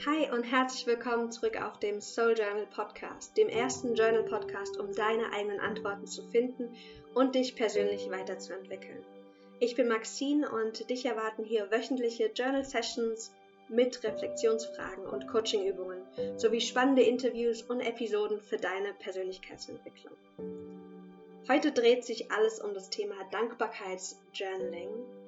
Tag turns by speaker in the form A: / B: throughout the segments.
A: Hi und herzlich willkommen zurück auf dem Soul Journal Podcast, dem ersten Journal Podcast, um deine eigenen Antworten zu finden und dich persönlich weiterzuentwickeln. Ich bin Maxine und dich erwarten hier wöchentliche Journal Sessions mit Reflexionsfragen und Coachingübungen sowie spannende Interviews und Episoden für deine Persönlichkeitsentwicklung. Heute dreht sich alles um das Thema Dankbarkeitsjournaling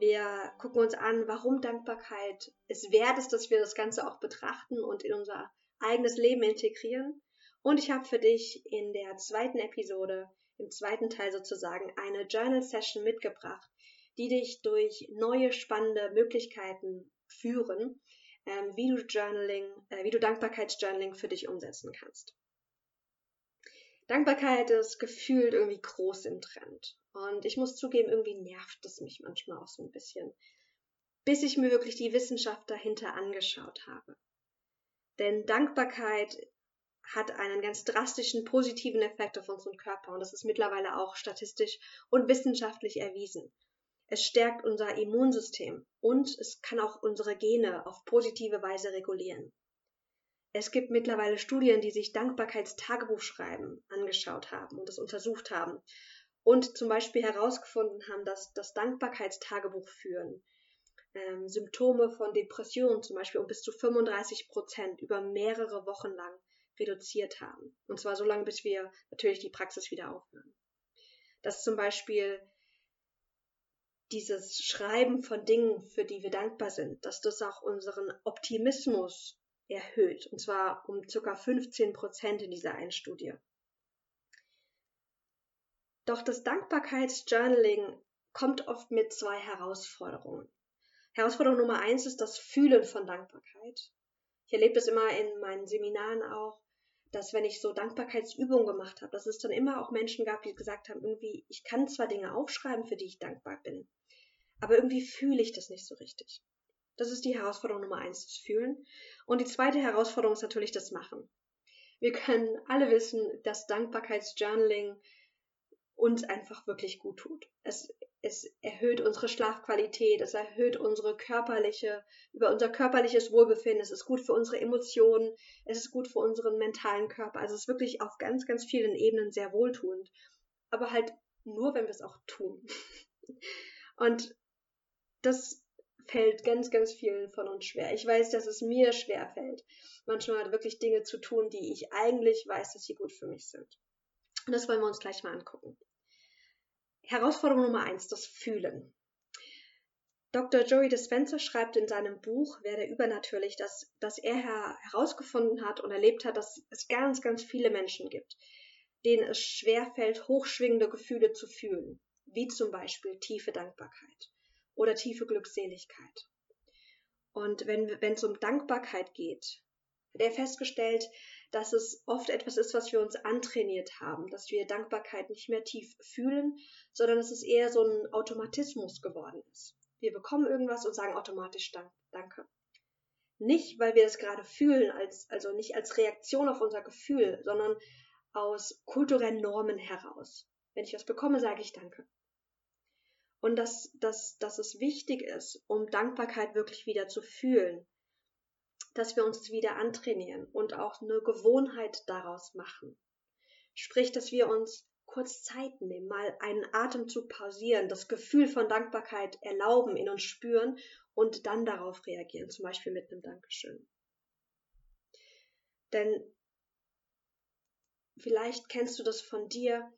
A: wir gucken uns an, warum Dankbarkeit es wert ist, dass wir das Ganze auch betrachten und in unser eigenes Leben integrieren. Und ich habe für dich in der zweiten Episode, im zweiten Teil sozusagen, eine Journal Session mitgebracht, die dich durch neue spannende Möglichkeiten führen, ähm, wie du Journaling, äh, wie du Dankbarkeitsjournaling für dich umsetzen kannst. Dankbarkeit ist gefühlt irgendwie groß im Trend. Und ich muss zugeben, irgendwie nervt es mich manchmal auch so ein bisschen. Bis ich mir wirklich die Wissenschaft dahinter angeschaut habe. Denn Dankbarkeit hat einen ganz drastischen positiven Effekt auf unseren Körper und das ist mittlerweile auch statistisch und wissenschaftlich erwiesen. Es stärkt unser Immunsystem und es kann auch unsere Gene auf positive Weise regulieren. Es gibt mittlerweile Studien, die sich Dankbarkeitstagebuchschreiben angeschaut haben und das untersucht haben und zum Beispiel herausgefunden haben, dass das Dankbarkeitstagebuch führen ähm, Symptome von Depressionen zum Beispiel um bis zu 35 Prozent über mehrere Wochen lang reduziert haben. Und zwar so lange, bis wir natürlich die Praxis wieder aufhören. Dass zum Beispiel dieses Schreiben von Dingen, für die wir dankbar sind, dass das auch unseren Optimismus erhöht, und zwar um ca. 15 Prozent in dieser einen Studie. Doch das Dankbarkeitsjournaling kommt oft mit zwei Herausforderungen. Herausforderung Nummer eins ist das Fühlen von Dankbarkeit. Ich erlebe das immer in meinen Seminaren auch, dass wenn ich so Dankbarkeitsübungen gemacht habe, dass es dann immer auch Menschen gab, die gesagt haben, irgendwie, ich kann zwar Dinge aufschreiben, für die ich dankbar bin, aber irgendwie fühle ich das nicht so richtig. Das ist die Herausforderung Nummer eins, das Fühlen. Und die zweite Herausforderung ist natürlich das Machen. Wir können alle wissen, dass Dankbarkeitsjournaling uns einfach wirklich gut tut. Es, es erhöht unsere Schlafqualität, es erhöht unsere körperliche, über unser körperliches Wohlbefinden, es ist gut für unsere Emotionen, es ist gut für unseren mentalen Körper. Also es ist wirklich auf ganz, ganz vielen Ebenen sehr wohltuend. Aber halt nur, wenn wir es auch tun. Und das fällt ganz, ganz vielen von uns schwer. Ich weiß, dass es mir schwer fällt, manchmal wirklich Dinge zu tun, die ich eigentlich weiß, dass sie gut für mich sind. Und das wollen wir uns gleich mal angucken. Herausforderung Nummer eins, das Fühlen. Dr. Joey Dispenza schreibt in seinem Buch Werde übernatürlich, dass, dass er herausgefunden hat und erlebt hat, dass es ganz, ganz viele Menschen gibt, denen es schwerfällt, hochschwingende Gefühle zu fühlen, wie zum Beispiel tiefe Dankbarkeit oder tiefe Glückseligkeit. Und wenn es um Dankbarkeit geht, hat er festgestellt, dass es oft etwas ist, was wir uns antrainiert haben, dass wir Dankbarkeit nicht mehr tief fühlen, sondern dass es eher so ein Automatismus geworden ist. Wir bekommen irgendwas und sagen automatisch Dank, Danke. Nicht, weil wir es gerade fühlen, als, also nicht als Reaktion auf unser Gefühl, sondern aus kulturellen Normen heraus. Wenn ich was bekomme, sage ich Danke und dass, dass, dass es wichtig ist, um Dankbarkeit wirklich wieder zu fühlen, dass wir uns wieder antrainieren und auch eine Gewohnheit daraus machen. Sprich, dass wir uns kurz Zeit nehmen, mal einen Atemzug pausieren, das Gefühl von Dankbarkeit erlauben, in uns spüren und dann darauf reagieren, zum Beispiel mit einem Dankeschön. Denn vielleicht kennst du das von dir.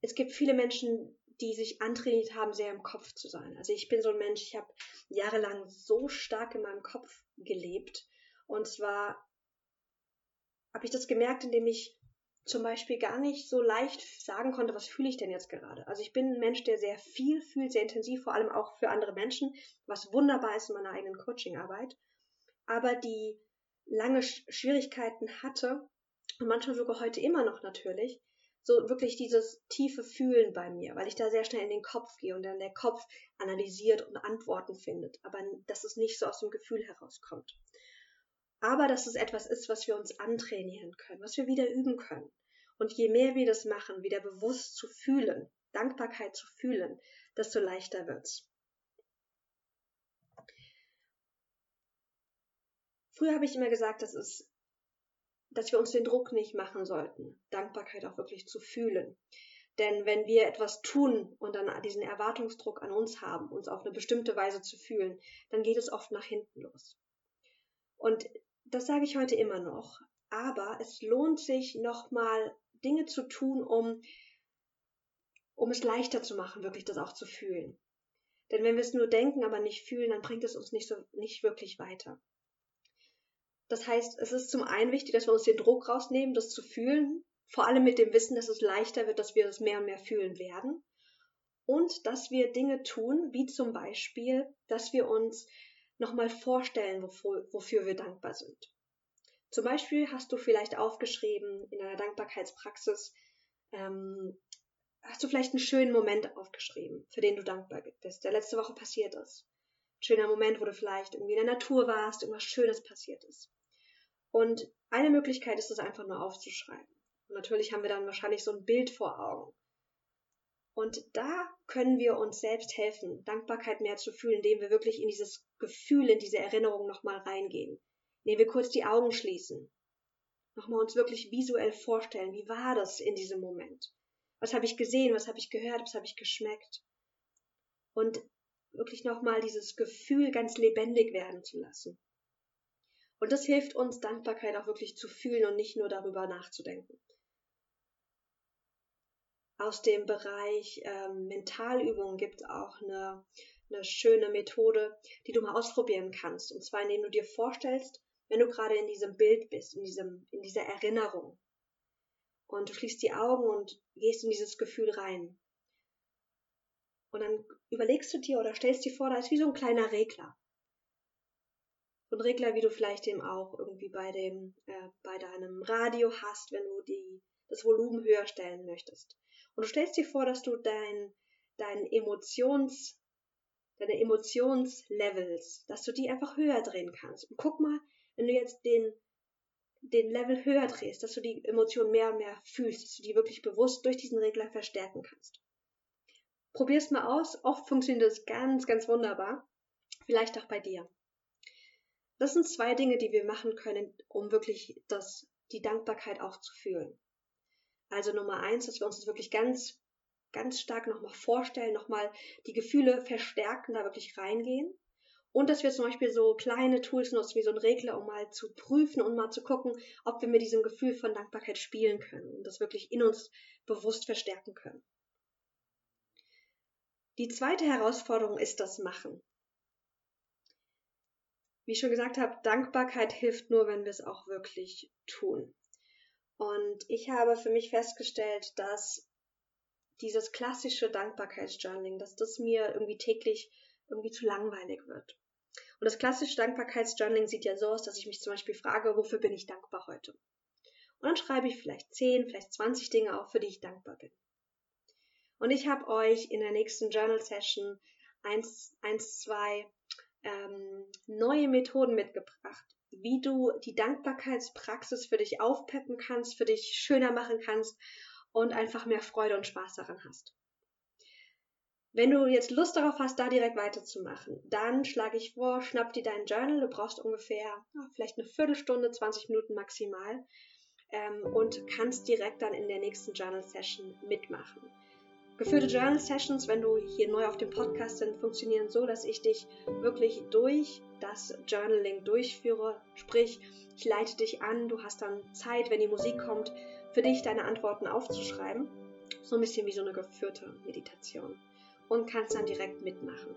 A: Es gibt viele Menschen, die sich antrainiert haben, sehr im Kopf zu sein. Also ich bin so ein Mensch, ich habe jahrelang so stark in meinem Kopf gelebt. Und zwar habe ich das gemerkt, indem ich zum Beispiel gar nicht so leicht sagen konnte, was fühle ich denn jetzt gerade. Also ich bin ein Mensch, der sehr viel fühlt, sehr intensiv, vor allem auch für andere Menschen, was wunderbar ist in meiner eigenen Coachingarbeit. Aber die lange Schwierigkeiten hatte und manchmal sogar heute immer noch natürlich, so wirklich dieses tiefe Fühlen bei mir, weil ich da sehr schnell in den Kopf gehe und dann der Kopf analysiert und Antworten findet, aber dass es nicht so aus dem Gefühl herauskommt. Aber dass es etwas ist, was wir uns antrainieren können, was wir wieder üben können. Und je mehr wir das machen, wieder bewusst zu fühlen, Dankbarkeit zu fühlen, desto leichter wird's. Früher habe ich immer gesagt, das ist, dass wir uns den Druck nicht machen sollten, Dankbarkeit auch wirklich zu fühlen. Denn wenn wir etwas tun und dann diesen Erwartungsdruck an uns haben, uns auf eine bestimmte Weise zu fühlen, dann geht es oft nach hinten los. Und das sage ich heute immer noch. Aber es lohnt sich nochmal Dinge zu tun, um, um es leichter zu machen, wirklich das auch zu fühlen. Denn wenn wir es nur denken, aber nicht fühlen, dann bringt es uns nicht so, nicht wirklich weiter. Das heißt, es ist zum einen wichtig, dass wir uns den Druck rausnehmen, das zu fühlen, vor allem mit dem Wissen, dass es leichter wird, dass wir es mehr und mehr fühlen werden. Und dass wir Dinge tun, wie zum Beispiel, dass wir uns nochmal vorstellen, wofür, wofür wir dankbar sind. Zum Beispiel hast du vielleicht aufgeschrieben in einer Dankbarkeitspraxis, ähm, hast du vielleicht einen schönen Moment aufgeschrieben, für den du dankbar bist, der letzte Woche passiert ist. Ein schöner Moment, wo du vielleicht irgendwie in der Natur warst, irgendwas Schönes passiert ist. Und eine Möglichkeit ist es einfach nur aufzuschreiben. Und natürlich haben wir dann wahrscheinlich so ein Bild vor Augen. Und da können wir uns selbst helfen, Dankbarkeit mehr zu fühlen, indem wir wirklich in dieses Gefühl, in diese Erinnerung nochmal reingehen. Indem wir kurz die Augen schließen. Nochmal uns wirklich visuell vorstellen, wie war das in diesem Moment? Was habe ich gesehen, was habe ich gehört, was habe ich geschmeckt? Und wirklich nochmal dieses Gefühl ganz lebendig werden zu lassen. Und das hilft uns, Dankbarkeit auch wirklich zu fühlen und nicht nur darüber nachzudenken aus dem Bereich ähm, Mentalübungen gibt auch eine, eine schöne Methode, die du mal ausprobieren kannst. Und zwar, indem du dir vorstellst, wenn du gerade in diesem Bild bist, in, diesem, in dieser Erinnerung. Und du schließt die Augen und gehst in dieses Gefühl rein. Und dann überlegst du dir oder stellst dir vor, da ist wie so ein kleiner Regler. Ein Regler, wie du vielleicht eben auch irgendwie bei dem, äh, bei deinem Radio hast, wenn du die, das Volumen höher stellen möchtest. Und du stellst dir vor, dass du dein, dein Emotions, deine Emotionslevels, dass du die einfach höher drehen kannst. Und guck mal, wenn du jetzt den, den Level höher drehst, dass du die Emotion mehr und mehr fühlst, dass du die wirklich bewusst durch diesen Regler verstärken kannst. Probier's mal aus. Oft funktioniert das ganz, ganz wunderbar. Vielleicht auch bei dir. Das sind zwei Dinge, die wir machen können, um wirklich das, die Dankbarkeit auch zu fühlen. Also Nummer eins, dass wir uns das wirklich ganz, ganz stark nochmal vorstellen, nochmal die Gefühle verstärken, da wirklich reingehen. Und dass wir zum Beispiel so kleine Tools nutzen, wie so ein Regler, um mal zu prüfen und mal zu gucken, ob wir mit diesem Gefühl von Dankbarkeit spielen können und das wirklich in uns bewusst verstärken können. Die zweite Herausforderung ist das Machen. Wie ich schon gesagt habe, Dankbarkeit hilft nur, wenn wir es auch wirklich tun. Und ich habe für mich festgestellt, dass dieses klassische Dankbarkeitsjournaling, dass das mir irgendwie täglich irgendwie zu langweilig wird. Und das klassische Dankbarkeitsjournaling sieht ja so aus, dass ich mich zum Beispiel frage, wofür bin ich dankbar heute? Und dann schreibe ich vielleicht 10, vielleicht 20 Dinge auf, für die ich dankbar bin. Und ich habe euch in der nächsten Journal Session 1, 1 2 ähm, neue Methoden mitgebracht, wie du die Dankbarkeitspraxis für dich aufpeppen kannst, für dich schöner machen kannst und einfach mehr Freude und Spaß daran hast. Wenn du jetzt Lust darauf hast, da direkt weiterzumachen, dann schlage ich vor, schnapp dir dein Journal. Du brauchst ungefähr vielleicht eine Viertelstunde, 20 Minuten maximal ähm, und kannst direkt dann in der nächsten Journal Session mitmachen. Geführte Journal Sessions, wenn du hier neu auf dem Podcast sind, funktionieren so, dass ich dich wirklich durch das Journaling durchführe. Sprich, ich leite dich an, du hast dann Zeit, wenn die Musik kommt, für dich deine Antworten aufzuschreiben. So ein bisschen wie so eine geführte Meditation. Und kannst dann direkt mitmachen.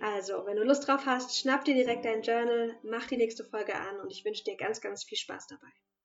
A: Also, wenn du Lust drauf hast, schnapp dir direkt dein Journal, mach die nächste Folge an und ich wünsche dir ganz, ganz viel Spaß dabei.